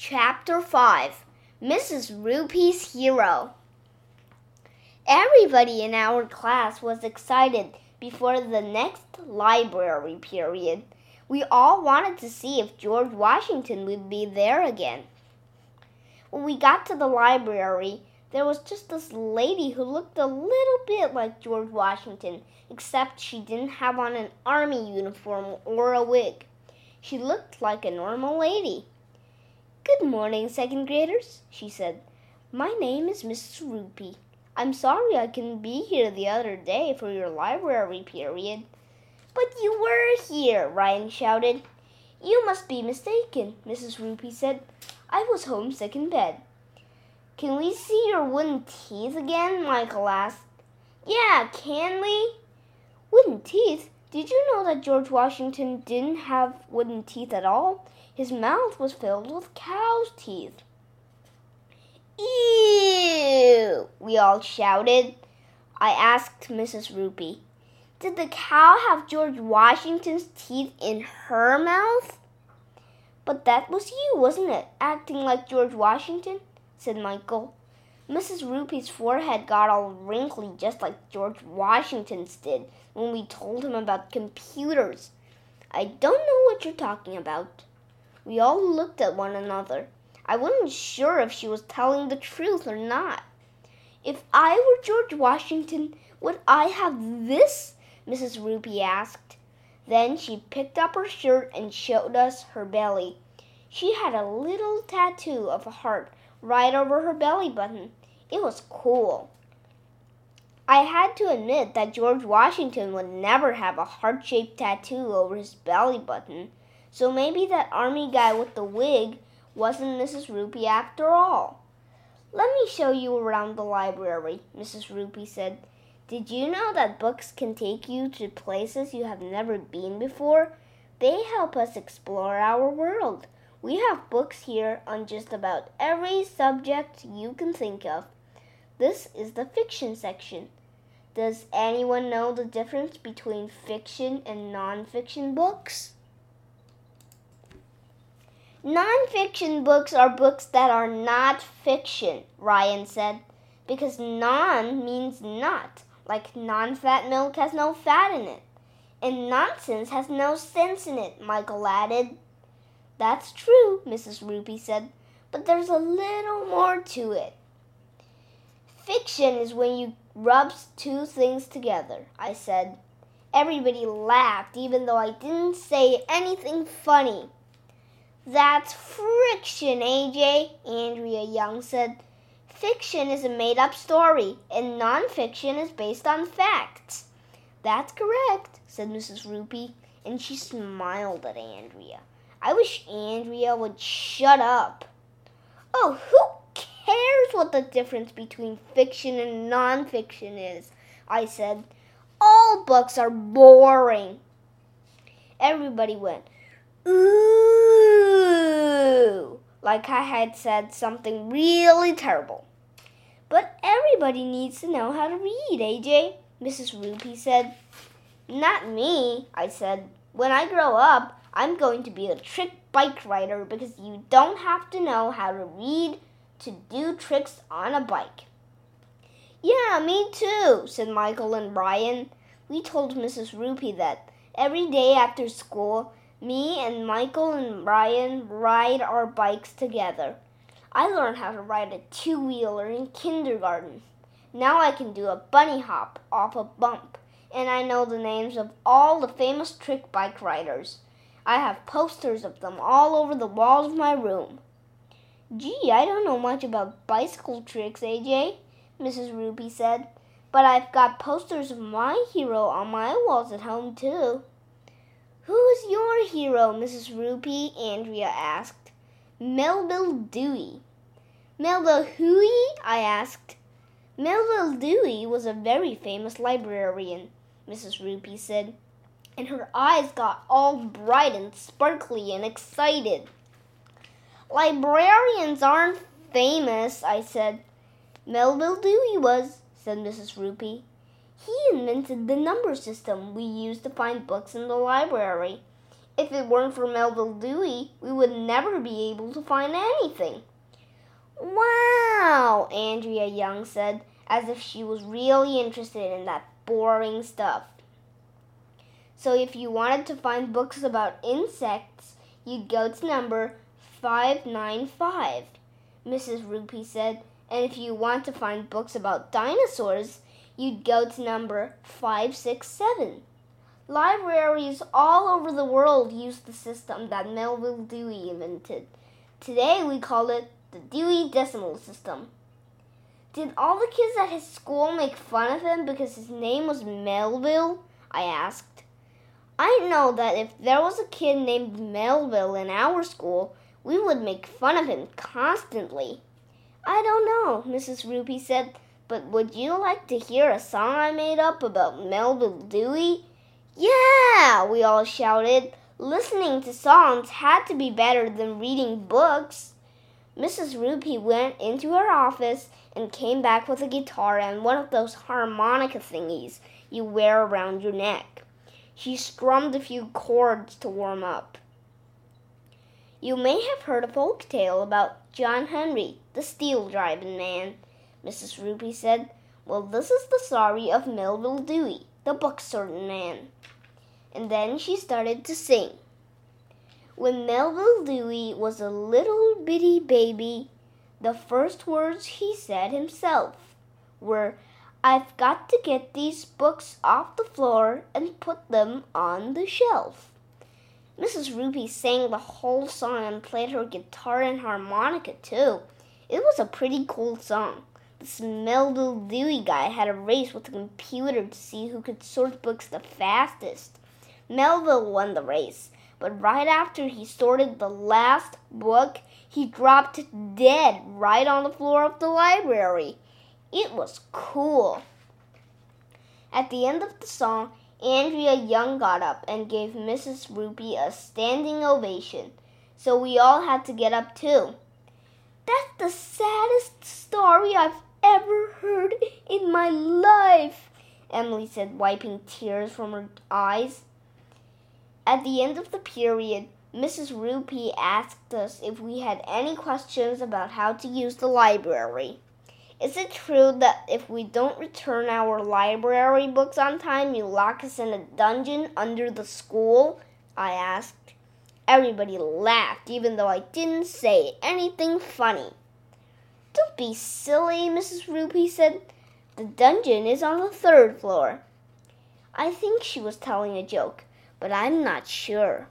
Chapter 5 Mrs. Roopy's Hero Everybody in our class was excited before the next library period. We all wanted to see if George Washington would be there again. When we got to the library, there was just this lady who looked a little bit like George Washington, except she didn't have on an army uniform or a wig. She looked like a normal lady. Good morning, second graders, she said. My name is Mrs. Roopy. I'm sorry I couldn't be here the other day for your library period. But you were here, Ryan shouted. You must be mistaken, Mrs. Roopy said. I was homesick in bed. Can we see your wooden teeth again? Michael asked. Yeah, can we? Wooden teeth? Did you know that George Washington didn't have wooden teeth at all? His mouth was filled with cow's teeth. Ew! We all shouted. I asked Mrs. Roopy, Did the cow have George Washington's teeth in her mouth? But that was you, wasn't it? Acting like George Washington? said Michael. Mrs. Roopy's forehead got all wrinkly just like George Washington's did when we told him about computers. I don't know what you're talking about. We all looked at one another. I wasn't sure if she was telling the truth or not. If I were George Washington, would I have this? Mrs. Roopy asked. Then she picked up her shirt and showed us her belly. She had a little tattoo of a heart right over her belly button. It was cool. I had to admit that George Washington would never have a heart shaped tattoo over his belly button, so maybe that army guy with the wig wasn't Mrs. Roopy after all. Let me show you around the library, Mrs. Roopy said. Did you know that books can take you to places you have never been before? They help us explore our world. We have books here on just about every subject you can think of. This is the fiction section. Does anyone know the difference between fiction and nonfiction books? Nonfiction books are books that are not fiction, Ryan said, because non means not, like non fat milk has no fat in it. And nonsense has no sense in it, Michael added. That's true, Mrs. Roopy said, but there's a little more to it. Fiction is when you rub two things together, I said. Everybody laughed, even though I didn't say anything funny. That's friction, AJ, Andrea Young said. Fiction is a made up story, and nonfiction is based on facts. That's correct, said Mrs. Roopy, and she smiled at Andrea. I wish Andrea would shut up. Oh, who cares what the difference between fiction and nonfiction is? I said. All books are boring. Everybody went, ooh, like I had said something really terrible. But everybody needs to know how to read, AJ, Mrs. Roopy said. Not me, I said. When I grow up, I'm going to be a trick bike rider because you don't have to know how to read to do tricks on a bike. Yeah, me too, said Michael and Brian. We told Mrs. Roopy that every day after school, me and Michael and Brian ride our bikes together. I learned how to ride a two wheeler in kindergarten. Now I can do a bunny hop off a bump, and I know the names of all the famous trick bike riders. I have posters of them all over the walls of my room. Gee, I don't know much about bicycle tricks, AJ, Mrs. Roopy said, but I've got posters of my hero on my walls at home, too. Who's your hero, Mrs. Roopy? Andrea asked. Melville Dewey. Melville Huey? I asked. Melville Dewey was a very famous librarian, Mrs. Roopy said and her eyes got all bright and sparkly and excited. Librarians aren't famous, I said. Melville Dewey was, said Mrs. Roopy. He invented the number system we use to find books in the library. If it weren't for Melville Dewey, we would never be able to find anything. Wow, Andrea Young said, as if she was really interested in that boring stuff. So if you wanted to find books about insects, you'd go to number 595, Mrs. Roopy said. And if you want to find books about dinosaurs, you'd go to number 567. Libraries all over the world use the system that Melville Dewey invented. Today we call it the Dewey Decimal System. Did all the kids at his school make fun of him because his name was Melville? I asked. I know that if there was a kid named Melville in our school, we would make fun of him constantly. I don't know, Mrs. Roopy said, but would you like to hear a song I made up about Melville Dewey? Yeah, we all shouted. Listening to songs had to be better than reading books. Mrs. Roopy went into her office and came back with a guitar and one of those harmonica thingies you wear around your neck. She strummed a few chords to warm up. You may have heard a folk tale about John Henry, the steel driving man, Mrs. Roopy said. Well, this is the story of Melville Dewey, the book sorting man and then she started to sing. When Melville Dewey was a little bitty baby, the first words he said himself were, I've got to get these books off the floor and put them on the shelf. Mrs. Roopy sang the whole song and played her guitar and harmonica too. It was a pretty cool song. This Melville Dewey guy had a race with a computer to see who could sort books the fastest. Melville won the race, but right after he sorted the last book, he dropped dead right on the floor of the library. It was cool. At the end of the song, Andrea Young got up and gave Mrs. Roopy a standing ovation, so we all had to get up too. That's the saddest story I've ever heard in my life, Emily said, wiping tears from her eyes. At the end of the period, Mrs. Roopy asked us if we had any questions about how to use the library. Is it true that if we don't return our library books on time, you lock us in a dungeon under the school? I asked. Everybody laughed, even though I didn't say anything funny. Don't be silly, Mrs. Roopy said. The dungeon is on the third floor. I think she was telling a joke but I'm not sure.